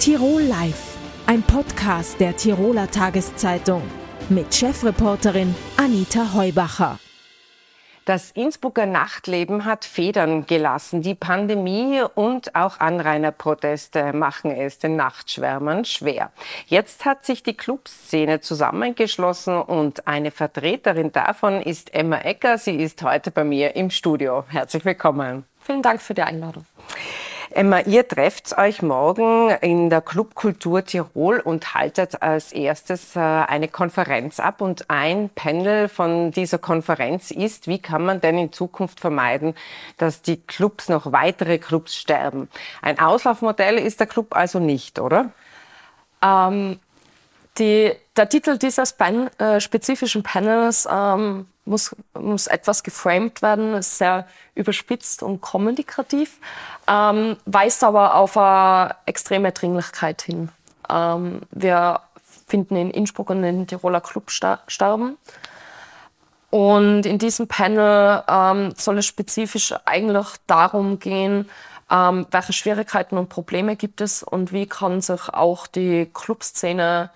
Tirol Live, ein Podcast der Tiroler Tageszeitung mit Chefreporterin Anita Heubacher. Das Innsbrucker Nachtleben hat Federn gelassen. Die Pandemie und auch Anrainerproteste machen es den Nachtschwärmern schwer. Jetzt hat sich die Clubszene zusammengeschlossen und eine Vertreterin davon ist Emma Ecker. Sie ist heute bei mir im Studio. Herzlich willkommen. Vielen Dank für die Einladung. Emma, ihr trefft euch morgen in der Clubkultur Tirol und haltet als erstes äh, eine Konferenz ab. Und ein Panel von dieser Konferenz ist, wie kann man denn in Zukunft vermeiden, dass die Clubs noch weitere Clubs sterben? Ein Auslaufmodell ist der Club also nicht, oder? Ähm, die, der Titel dieses Pan, äh, spezifischen Panels ähm, muss, muss etwas geframed werden, ist sehr überspitzt und kommunikativ, ähm, weist aber auf eine extreme Dringlichkeit hin. Ähm, wir finden in Innsbruck und in Tiroler Club sterben. Und in diesem Panel ähm, soll es spezifisch eigentlich darum gehen, ähm, welche Schwierigkeiten und Probleme gibt es und wie kann sich auch die Clubszene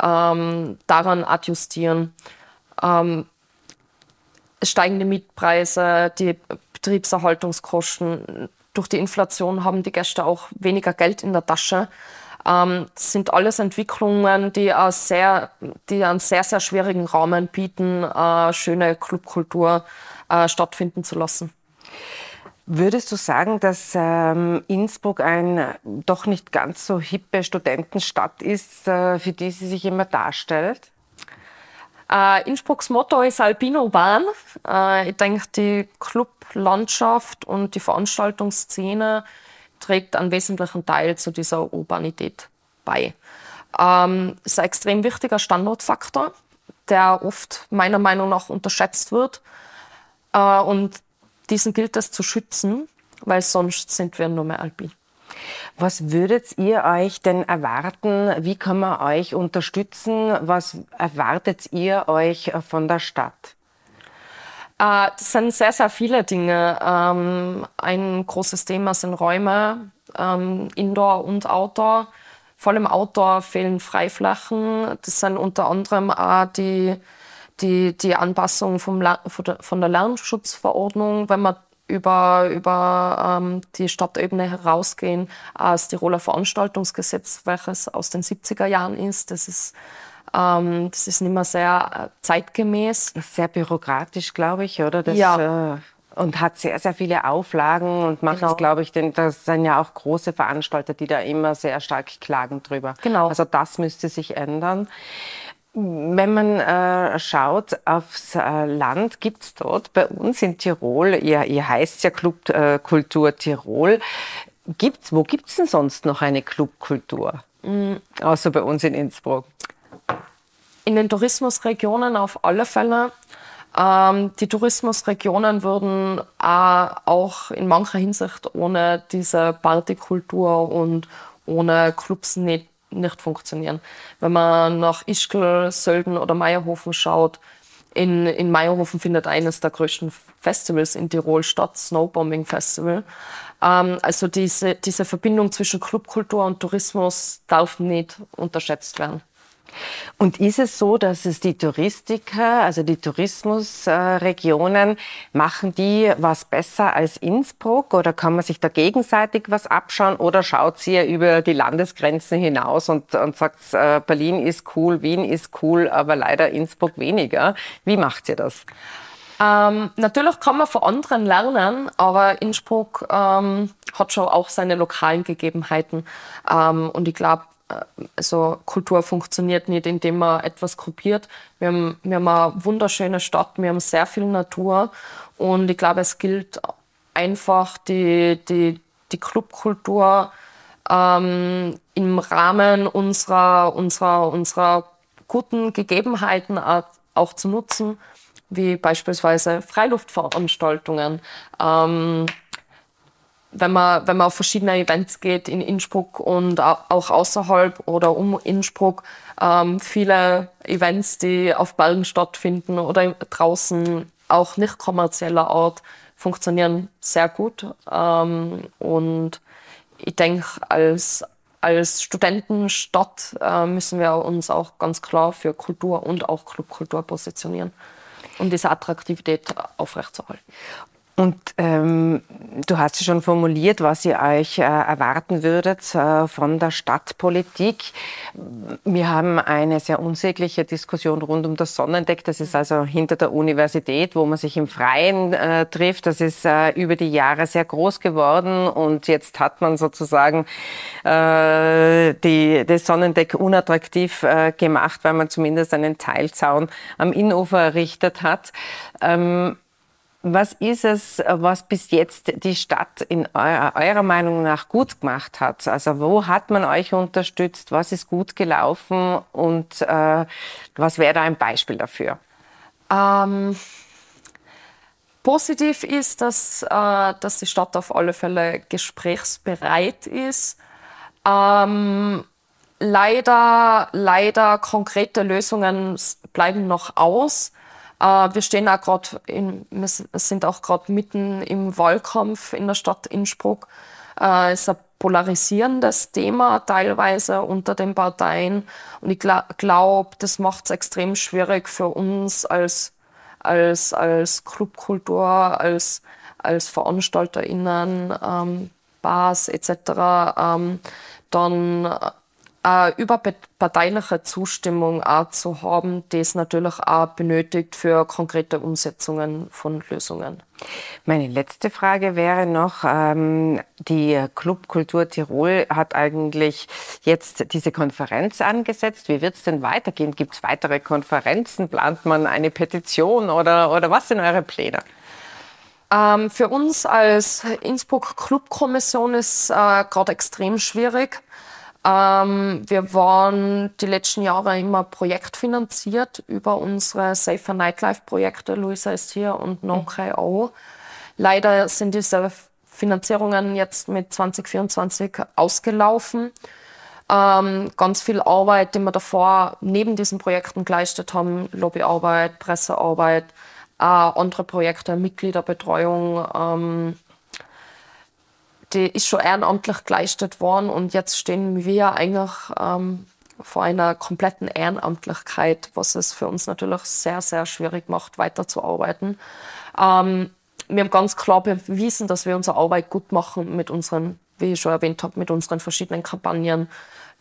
ähm, daran adjustieren. Ähm, steigende Mietpreise, die Betriebserhaltungskosten, durch die Inflation haben die Gäste auch weniger Geld in der Tasche. Ähm, sind alles Entwicklungen, die, äh, sehr, die einen sehr, sehr schwierigen Rahmen bieten, äh, schöne Clubkultur äh, stattfinden zu lassen. Würdest du sagen, dass ähm, Innsbruck ein doch nicht ganz so hippe Studentenstadt ist, äh, für die sie sich immer darstellt? Äh, Innsbrucks Motto ist Alpino Bahn. Äh, ich denke, die Clublandschaft und die Veranstaltungsszene trägt einen wesentlichen Teil zu dieser Urbanität bei. Ähm, ist ein extrem wichtiger Standortfaktor, der oft meiner Meinung nach unterschätzt wird. Äh, und diesen gilt es zu schützen, weil sonst sind wir nur mehr alpin. Was würdet ihr euch denn erwarten? Wie kann man euch unterstützen? Was erwartet ihr euch von der Stadt? Äh, das sind sehr, sehr viele Dinge. Ähm, ein großes Thema sind Räume, ähm, Indoor und Outdoor. Vor allem Outdoor fehlen Freiflächen. Das sind unter anderem auch die, die, die Anpassung vom, von der Lärmschutzverordnung, wenn man über, über ähm, die Stadtebene herausgehen, das Tiroler Veranstaltungsgesetz, welches aus den 70er Jahren ist. Das ist, ähm, das ist nicht mehr sehr äh, zeitgemäß. Sehr bürokratisch, glaube ich, oder? Das, ja. Äh, und hat sehr, sehr viele Auflagen und macht genau. glaube ich, denn das sind ja auch große Veranstalter, die da immer sehr stark klagen drüber. Genau. Also das müsste sich ändern. Wenn man äh, schaut aufs äh, Land, gibt es dort bei uns in Tirol, ihr, ihr heißt ja Club äh, Tirol, gibt's, wo gibt es denn sonst noch eine Clubkultur? Mhm. Außer bei uns in Innsbruck. In den Tourismusregionen auf alle Fälle. Ähm, die Tourismusregionen würden auch in mancher Hinsicht ohne diese Partykultur und ohne Clubs nicht nicht funktionieren. Wenn man nach Ischgl, Sölden oder Meierhofen schaut, in, in Meierhofen findet eines der größten Festivals in Tirol statt, Snowbombing Festival. Ähm, also diese, diese Verbindung zwischen Clubkultur und Tourismus darf nicht unterschätzt werden. Und ist es so, dass es die Touristiker, also die Tourismusregionen, machen die was besser als Innsbruck oder kann man sich da gegenseitig was abschauen oder schaut sie über die Landesgrenzen hinaus und, und sagt, äh, Berlin ist cool, Wien ist cool, aber leider Innsbruck weniger? Wie macht ihr das? Ähm, natürlich kann man von anderen lernen, aber Innsbruck ähm, hat schon auch seine lokalen Gegebenheiten. Ähm, und ich glaube, also Kultur funktioniert nicht, indem man etwas kopiert. Wir haben, wir haben eine wunderschöne Stadt, wir haben sehr viel Natur und ich glaube, es gilt einfach die, die, die Clubkultur ähm, im Rahmen unserer, unserer, unserer guten Gegebenheiten auch zu nutzen, wie beispielsweise Freiluftveranstaltungen. Ähm, wenn man, wenn man auf verschiedene Events geht in Innsbruck und auch außerhalb oder um Innsbruck, ähm, viele Events, die auf Bergen stattfinden oder draußen auch nicht kommerzieller Art, funktionieren sehr gut. Ähm, und ich denke, als, als Studentenstadt äh, müssen wir uns auch ganz klar für Kultur und auch Clubkultur positionieren um diese Attraktivität aufrechtzuerhalten. Und ähm, du hast schon formuliert, was ihr euch äh, erwarten würdet äh, von der Stadtpolitik. Wir haben eine sehr unsägliche Diskussion rund um das Sonnendeck. Das ist also hinter der Universität, wo man sich im Freien äh, trifft. Das ist äh, über die Jahre sehr groß geworden und jetzt hat man sozusagen äh, die, das Sonnendeck unattraktiv äh, gemacht, weil man zumindest einen Teilzaun am Innufer errichtet hat. Ähm, was ist es, was bis jetzt die Stadt in eurer, eurer, Meinung nach gut gemacht hat? Also wo hat man euch unterstützt? Was ist gut gelaufen? Und äh, was wäre da ein Beispiel dafür? Ähm, positiv ist, dass, äh, dass die Stadt auf alle Fälle gesprächsbereit ist. Ähm, leider, leider konkrete Lösungen bleiben noch aus. Äh, wir stehen auch gerade, wir sind auch gerade mitten im Wahlkampf in der Stadt Innsbruck. Äh, es ist ein polarisierendes Thema teilweise unter den Parteien. Und ich glaube, das macht es extrem schwierig für uns als, als, als Clubkultur, als, als VeranstalterInnen, ähm, Bars etc., ähm, dann äh, überparteiliche Zustimmung auch zu haben, die es natürlich auch benötigt für konkrete Umsetzungen von Lösungen. Meine letzte Frage wäre noch, ähm, die Clubkultur Tirol hat eigentlich jetzt diese Konferenz angesetzt. Wie wird es denn weitergehen? Gibt es weitere Konferenzen? Plant man eine Petition oder, oder was sind eure Pläne? Ähm, für uns als Innsbruck Clubkommission ist äh, gerade extrem schwierig. Ähm, wir waren die letzten Jahre immer projektfinanziert über unsere Safer Nightlife Projekte. Luisa ist hier und No.KO. Mhm. Leider sind diese Finanzierungen jetzt mit 2024 ausgelaufen. Ähm, ganz viel Arbeit, die wir davor neben diesen Projekten geleistet haben, Lobbyarbeit, Pressearbeit, äh, andere Projekte, Mitgliederbetreuung, ähm, die ist schon ehrenamtlich geleistet worden und jetzt stehen wir eigentlich ähm, vor einer kompletten Ehrenamtlichkeit, was es für uns natürlich sehr, sehr schwierig macht, weiterzuarbeiten. Ähm, wir haben ganz klar bewiesen, dass wir unsere Arbeit gut machen mit unseren, wie ich schon erwähnt habe, mit unseren verschiedenen Kampagnen,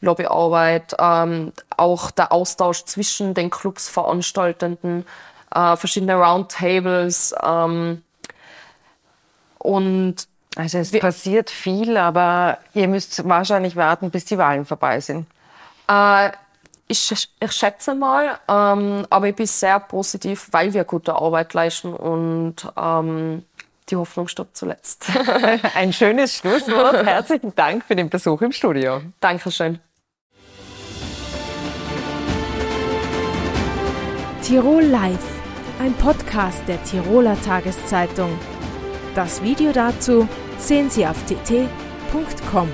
Lobbyarbeit, ähm, auch der Austausch zwischen den Clubs Veranstaltenden, äh, verschiedene Roundtables ähm, und also es passiert viel, aber ihr müsst wahrscheinlich warten, bis die Wahlen vorbei sind. Äh, ich, ich, schätze mal, ähm, aber ich bin sehr positiv, weil wir gute Arbeit leisten und ähm, die Hoffnung stirbt zuletzt. Ein schönes Schlusswort. Herzlichen Dank für den Besuch im Studio. Dankeschön. Tirol Live, ein Podcast der Tiroler Tageszeitung. Das Video dazu sehen Sie auf tt.com.